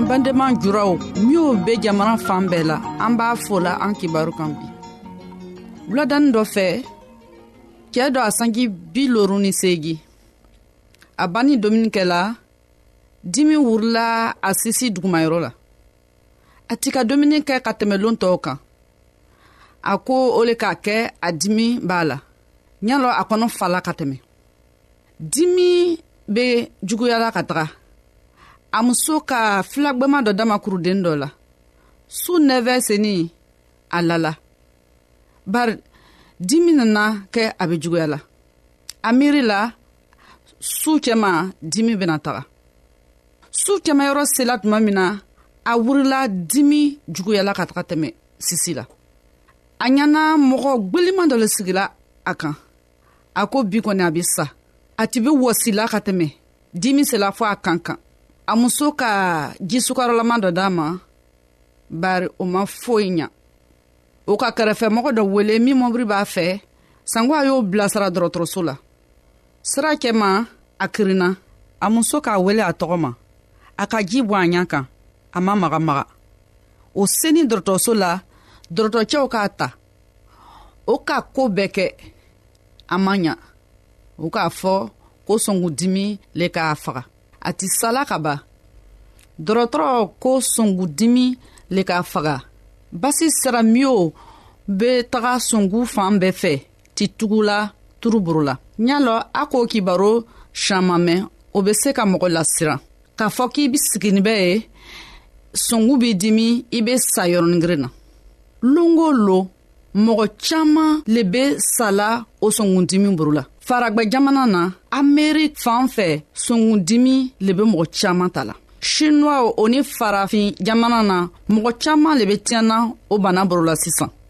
an bandenma juraw minw be jamana fan bɛɛ la an b'a fola an kibaru kan bi wuladanin dɔ fɛ cɛɛ dɔ a sanji bi loru ni seegi a banni dominikɛla dimi wurila a sisi dugumayɔrɔ la a ti ka dumuni kɛ ka tɛmɛ loon tɔw kan a ko o le k'a kɛ a dimi b'a la ɲa lɔ a kɔnɔ fala ka tɛmɛ dimi be juguyala ka taga a muso ka filagwɛma dɔ dama kuruden dɔ la su nɛvɛ seni a lala bari dimi nana kɛ a be juguya la a miiri la su cɛma dimi bena taga su kɛmɛyɔrɔ sela tuma min na a wurila dimi juguyala ka taga tɛmɛ sisi la a ɲana mɔgɔ gweliman dɔ le sigila a kan a ko bi kɔni a be sa a ti be wɔsila ka tɛmɛ dimi sela fɔ a kan kan a muso ka jisukarɔlama dɔ d'a ma bari o ma foyi ɲa o ka kɛrɛfɛmɔgɔ dɔ wele min mɔbiri b'a fɛ sanko a y'o bilasira dɔrɔtɔrɔso la sira cɛma a kirinna a muso k'a wele a tɔgɔ ma a ka ji bɔ a ɲa kan a ma maga maga o seni dɔrɔtɔrɔso la dɔrɔtɔrɔcɛw k'a ta o ka ko bɛɛ kɛ a ma ɲa u k'a fɔ ko sɔngudimi le k'a faga a ti sala ka ban dɔrɔtɔrɔ ko sɔngudimi le k'a faga basi sira miyo be taga songu fan bɛɛ fɛ ti tugula turuburu la y'a lɔ a k'o kibaro saman mɛn o bɛ se ka mɔgɔ lasiran k'a fɔ k'i bɛ sigini bɛ ye songu b'i dimi i bɛ sa yɔrɔningirin na longo lo mɔgɔ caman le bɛ sala o sɔngundimi buru la faragwɛ jamana na amerik fan fɛ sɔngundimi le bɛ mɔgɔ caman ta la shinuwaw o ni farafin jamana na mɔgɔ caman le bɛ tiɲɛna o bana buru la sisan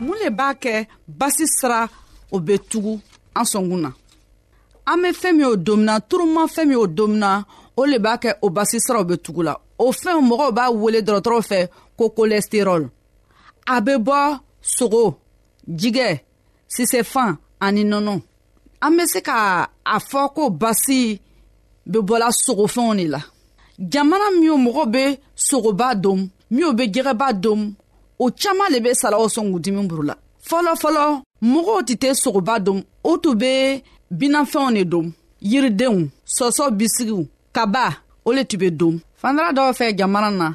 mun le b'a kɛ basi sira o bɛ tugu an sɔnkun na an bɛ fɛn min o domina turuma fɛn min o domina o le b'a kɛ o basi siraw bɛ tugu la o fɛnw mɔgɔw b'a wele dɔgɔtɔrɔw fɛ ko kolɛsiterɔl a bɛ bɔ sogo jigɛ sisefan ani nɔnɔ an be se ka a fɔ ko basi be bɔla sogofɛnw de la jamana minw mɔgɔ be sogoba dom minw be jɛgɛba dom o caaman le be salaw sɔngudimi buru la fɔlɔfɔlɔ mɔgɔw tɛ tɛ sogoba dom o tun be binafɛnw de dom yiridenw sɔsɔ bisigiw kaba o le tun be dom fandara dɔw fɛ jamana na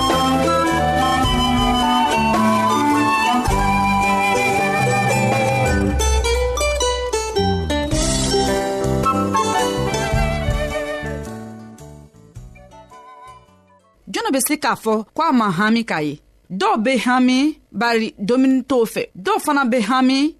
bɛ se k'a fɔ ko a ma hami k'a ye dɔw bɛ hami bari dumuni t'o fɛ dɔw fana bɛ hami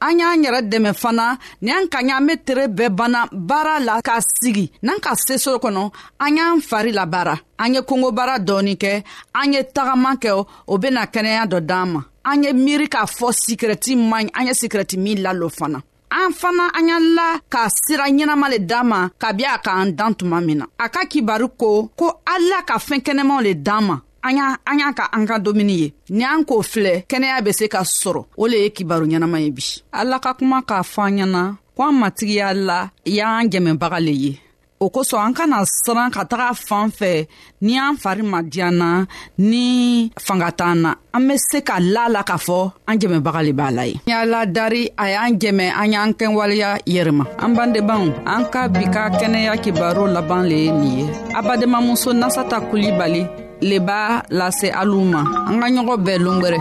an y'an yɛrɛ dɛmɛ fana nin an ka ɲa an be tere bɛɛ banna baara la ka sigi n'an ka sesoro kɔnɔ an y'an fari labaara an ye kongobara dɔɔni kɛ an ye tagama kɛ o bena kɛnɛya dɔ d'an ma an ye miiri k'a fɔ sikirɛti man an ye sikirɛti min lalo fana an fana an y'an la ka sira ɲɛnama le d'an ma kabi a k'an dan tuma min na a ka kibaru ko ko ala ka fɛɛn kɛnɛmaw le d'an ma an y'a an y'a ka an ka dumuni ye ni an k'o filɛ kɛnɛya bɛ se ka sɔrɔ o le ye kibaru ɲɛnama ye bi ala ka kuma k'a fɔ an ɲɛna ko an matigiya la y'an jɛmɛbaga le ye o kosɔn an kana siran ka taga fan fɛ ni an fari ma diyanna ni fanga t'an na an be se ka la la k'a fɔ an jɛmɛbaga le b'a la ye y'a ladari a y'an jɛmɛ an y'an kɛwaleya yɛrɛma an bandebanw an ka bi ka kɛnɛya kibaro laban le ye nin ye abadenmamuso nasata kulibali le b'a lase alu ma an ka ɲɔgɔn bɛɛ longwɛrɛ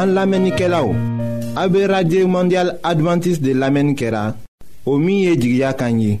an lamɛnnikɛlaw a be radio mondial advantiste de lamɛnni kɛra o min ye jigiya kan ye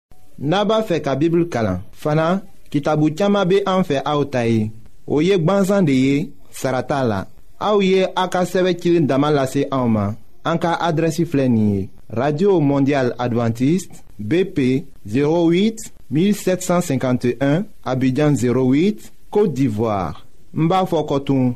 n'a b'a fɛ ka bibulu kalan fana kitabu caman bɛ an fɛ aw ta ye o ye gwansan de ye sara t'a la aw ye a ka sɛbɛn cilen dama lase anw ma an ka adrɛsi filɛ nin ye radio mondial adventiste bp 08 1751 abidjan 08 côte d'ivoire n b'a fɔ kɔtun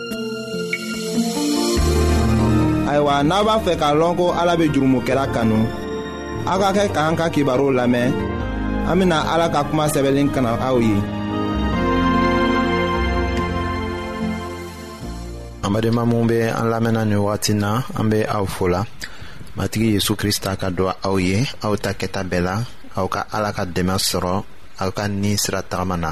ayiwa n'a b'a fɛ k'a lɔn ko ala bɛ jurumokɛla kanu aw ka kɛ k'an ka kibaru lamɛn an bɛna ala ka kuma sɛbɛnlen kana aw ye. an badenma minnu bɛ an lamɛnna nin wagati na an bɛ aw fo la matigi yesu krista ka dɔ aw ye aw ta kɛta bɛɛ la aw ka ala ka dɛmɛ sɔrɔ aw ka ni sira tagama na.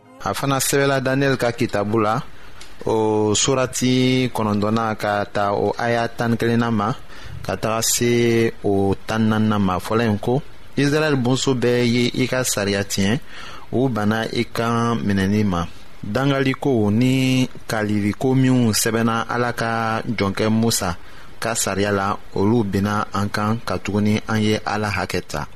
a fana sɛbɛla daniyɛli ka kitabu la o surati kɔnɔntɔnna ka ta o aya tan kelenna ma ka taga se o tan nanna ma fɔlɔ in ko israɛl bonso bɛɛ ye i ka sariya tiɲɛ u banna i kan minɛni ma dangaliko ni kaliliko minw sɛbɛnna ala ka jɔnkɛ musa ka sariya la olu bɛna an kan katuguni an ye ala hakɛ ta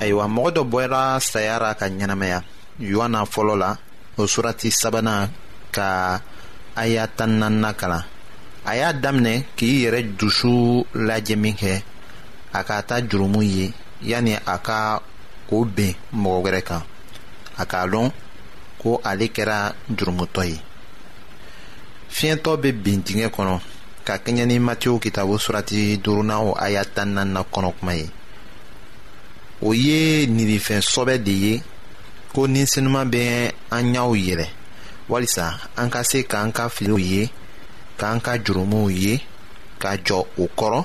ayiwa mɔgɔ dɔ bɔra saya ra ka ɲɛnamaya yohana fɔlɔ la o surati sabanan ka aya tan nanina kalan a y'a daminɛ k'i yɛrɛ dusu lajɛmin kɛ a ka ta jurumu ye yanni a ka k'o bin mɔgɔ wɛrɛ kan a k'a dɔn ko ale kɛra jurumutɔ ye fiɲɛtɔ bɛ bin dingɛ kɔnɔ ka kɛɲɛ ni matiw kitabu surati duurunan o aya tan naani na kɔnɔ kuma ye o ye nirifɛn sɔbɛ de ye ko ni sinima bɛ an ɲɛw yɛlɛ walisa an ka se k'an ka filiw ye k'an ka jurumuw ye ka jɔ o kɔrɔ